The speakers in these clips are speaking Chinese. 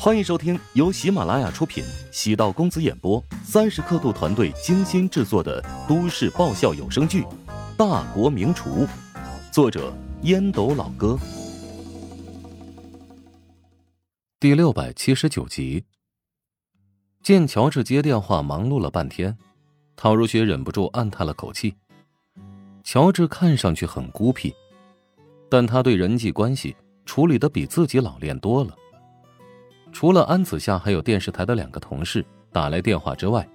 欢迎收听由喜马拉雅出品、喜道公子演播、三十刻度团队精心制作的都市爆笑有声剧《大国名厨》，作者烟斗老哥，第六百七十九集。见乔治接电话忙碌了半天，陶如雪忍不住暗叹了口气。乔治看上去很孤僻，但他对人际关系处理的比自己老练多了。除了安子夏还有电视台的两个同事打来电话之外，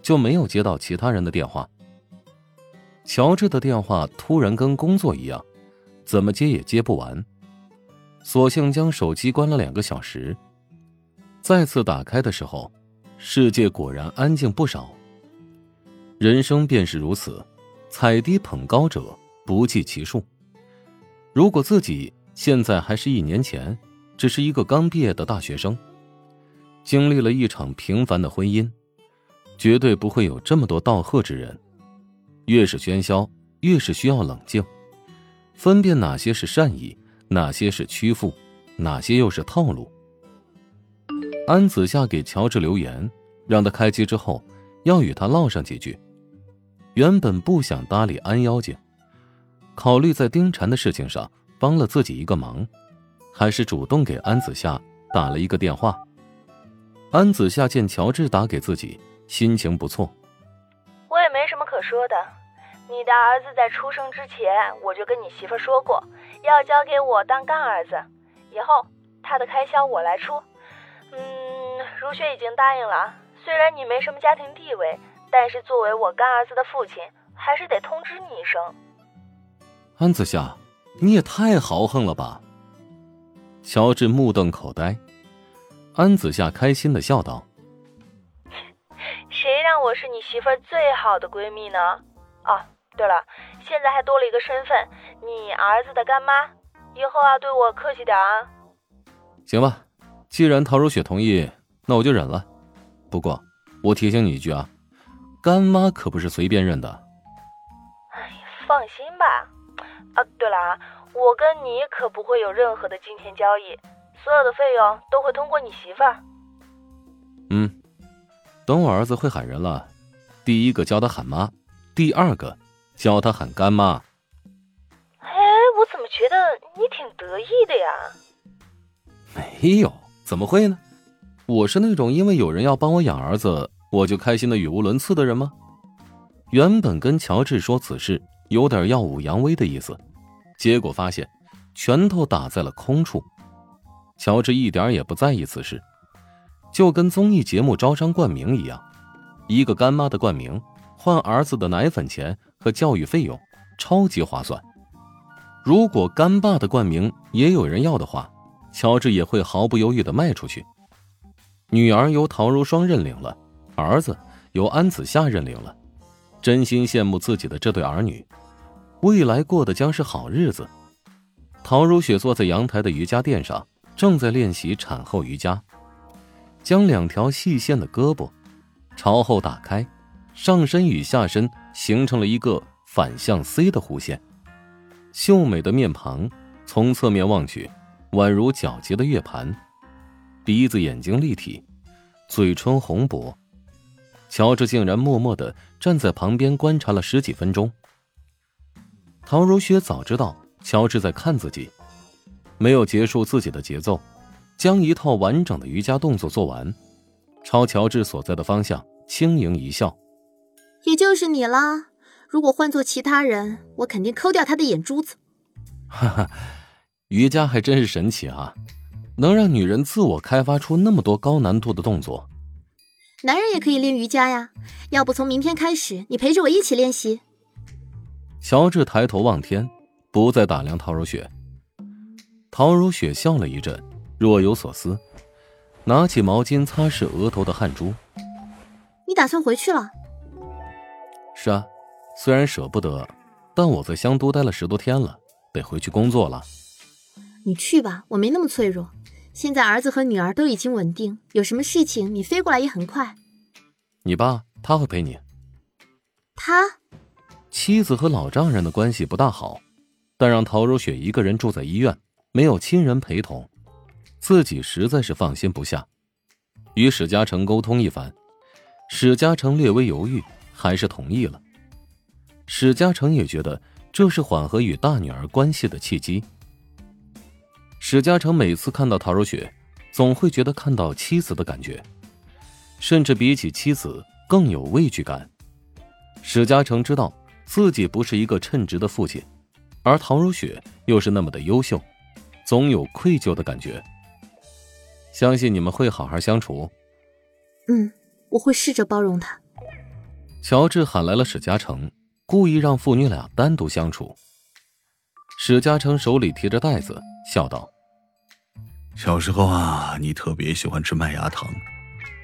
就没有接到其他人的电话。乔治的电话突然跟工作一样，怎么接也接不完，索性将手机关了两个小时。再次打开的时候，世界果然安静不少。人生便是如此，踩低捧高者不计其数。如果自己现在还是一年前。只是一个刚毕业的大学生，经历了一场平凡的婚姻，绝对不会有这么多道贺之人。越是喧嚣，越是需要冷静，分辨哪些是善意，哪些是屈服，哪些又是套路。安子夏给乔治留言，让他开机之后要与他唠上几句。原本不想搭理安妖精，考虑在丁禅的事情上帮了自己一个忙。还是主动给安子夏打了一个电话。安子夏见乔治打给自己，心情不错。我也没什么可说的。你的儿子在出生之前，我就跟你媳妇说过，要交给我当干儿子，以后他的开销我来出。嗯，如雪已经答应了。虽然你没什么家庭地位，但是作为我干儿子的父亲，还是得通知你一声。安子夏，你也太豪横了吧！乔治目瞪口呆，安子夏开心的笑道：“谁让我是你媳妇儿最好的闺蜜呢？哦，对了，现在还多了一个身份，你儿子的干妈，以后啊，对我客气点啊。”行吧，既然陶如雪同意，那我就忍了。不过，我提醒你一句啊，干妈可不是随便认的。哎呀，放心吧。啊，对了啊。我跟你可不会有任何的金钱交易，所有的费用都会通过你媳妇儿。嗯，等我儿子会喊人了，第一个教他喊妈，第二个教他喊干妈。哎，我怎么觉得你挺得意的呀？没有，怎么会呢？我是那种因为有人要帮我养儿子，我就开心的语无伦次的人吗？原本跟乔治说此事，有点耀武扬威的意思。结果发现，拳头打在了空处。乔治一点也不在意此事，就跟综艺节目招商冠名一样，一个干妈的冠名换儿子的奶粉钱和教育费用，超级划算。如果干爸的冠名也有人要的话，乔治也会毫不犹豫的卖出去。女儿由陶如霜认领了，儿子由安子夏认领了，真心羡慕自己的这对儿女。未来过的将是好日子。陶如雪坐在阳台的瑜伽垫上，正在练习产后瑜伽，将两条细线的胳膊朝后打开，上身与下身形成了一个反向 C 的弧线。秀美的面庞从侧面望去，宛如皎洁的月盘，鼻子眼睛立体，嘴唇红薄。乔治竟然默默的站在旁边观察了十几分钟。陶如雪早知道乔治在看自己，没有结束自己的节奏，将一套完整的瑜伽动作做完，朝乔治所在的方向轻盈一笑：“也就是你啦。如果换做其他人，我肯定抠掉他的眼珠子。”哈哈，瑜伽还真是神奇啊，能让女人自我开发出那么多高难度的动作。男人也可以练瑜伽呀，要不从明天开始，你陪着我一起练习。乔治抬头望天，不再打量陶如雪。陶如雪笑了一阵，若有所思，拿起毛巾擦拭额头的汗珠。你打算回去了？是啊，虽然舍不得，但我在香都待了十多天了，得回去工作了。你去吧，我没那么脆弱。现在儿子和女儿都已经稳定，有什么事情你飞过来也很快。你爸他会陪你。他。妻子和老丈人的关系不大好，但让陶如雪一个人住在医院，没有亲人陪同，自己实在是放心不下，与史嘉诚沟通一番，史嘉诚略微犹豫，还是同意了。史嘉诚也觉得这是缓和与大女儿关系的契机。史嘉诚每次看到陶如雪，总会觉得看到妻子的感觉，甚至比起妻子更有畏惧感。史嘉诚知道自己不是一个称职的父亲，而唐如雪又是那么的优秀，总有愧疚的感觉。相信你们会好好相处。嗯，我会试着包容他。乔治喊来了史嘉诚，故意让父女俩单独相处。史嘉诚手里提着袋子，笑道：“小时候啊，你特别喜欢吃麦芽糖，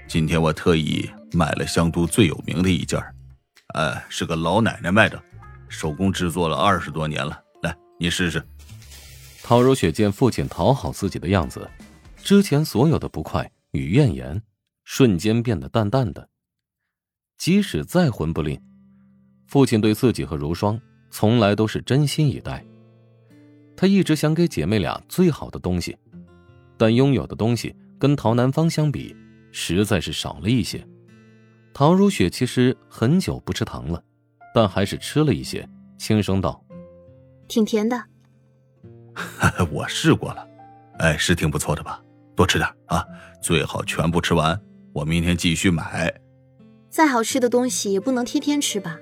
今天我特意买了香都最有名的一件哎，是个老奶奶卖的，手工制作了二十多年了。来，你试试。”陶如雪见父亲讨好自己的样子。之前所有的不快与怨言，瞬间变得淡淡的。即使再魂不吝，父亲对自己和如霜从来都是真心以待。他一直想给姐妹俩最好的东西，但拥有的东西跟陶南方相比，实在是少了一些。陶如雪其实很久不吃糖了，但还是吃了一些，轻声道：“挺甜的。”我试过了，哎，是挺不错的吧？多吃点啊，最好全部吃完。我明天继续买。再好吃的东西也不能天天吃吧？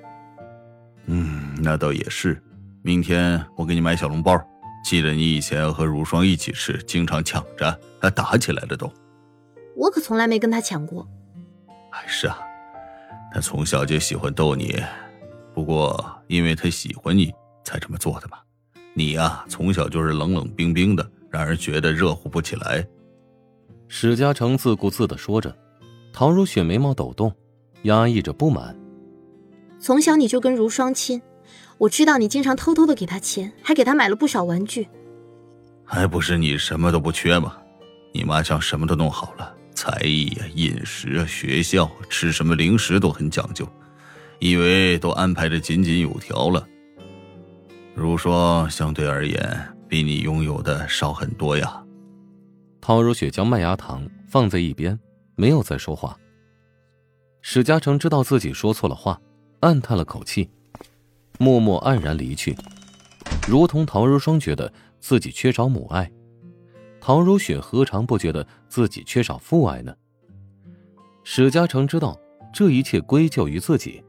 嗯，那倒也是。明天我给你买小笼包。记得你以前和如霜一起吃，经常抢着，还打起来了都。我可从来没跟他抢过。哎，是啊，他从小就喜欢逗你。不过因为他喜欢你才这么做的吧。你呀，从小就是冷冷冰冰的，让人觉得热乎不起来。史嘉诚自顾自的说着，陶如雪眉毛抖动，压抑着不满。从小你就跟如霜亲，我知道你经常偷偷的给他钱，还给他买了不少玩具。还不是你什么都不缺吗？你妈将什么都弄好了，才艺啊、饮食啊、学校吃什么零食都很讲究，以为都安排的井井有条了。如霜相对而言，比你拥有的少很多呀。陶如雪将麦芽糖放在一边，没有再说话。史嘉诚知道自己说错了话，暗叹了口气，默默黯然离去，如同陶如霜觉得自己缺少母爱，陶如雪何尝不觉得自己缺少父爱呢？史嘉诚知道这一切归咎于自己，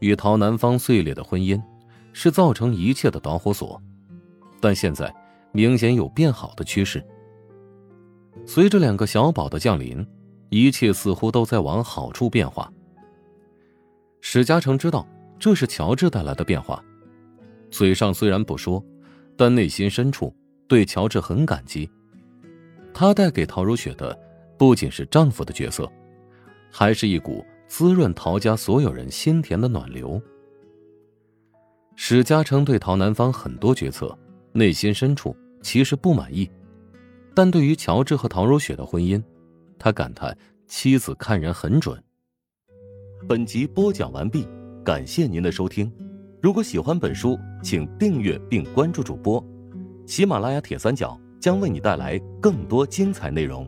与陶南方碎裂的婚姻是造成一切的导火索，但现在明显有变好的趋势。随着两个小宝的降临，一切似乎都在往好处变化。史嘉诚知道这是乔治带来的变化，嘴上虽然不说，但内心深处对乔治很感激。他带给陶如雪的不仅是丈夫的角色，还是一股滋润陶家所有人心田的暖流。史嘉诚对陶南方很多决策，内心深处其实不满意。但对于乔治和陶如雪的婚姻，他感叹妻子看人很准。本集播讲完毕，感谢您的收听。如果喜欢本书，请订阅并关注主播。喜马拉雅铁三角将为你带来更多精彩内容。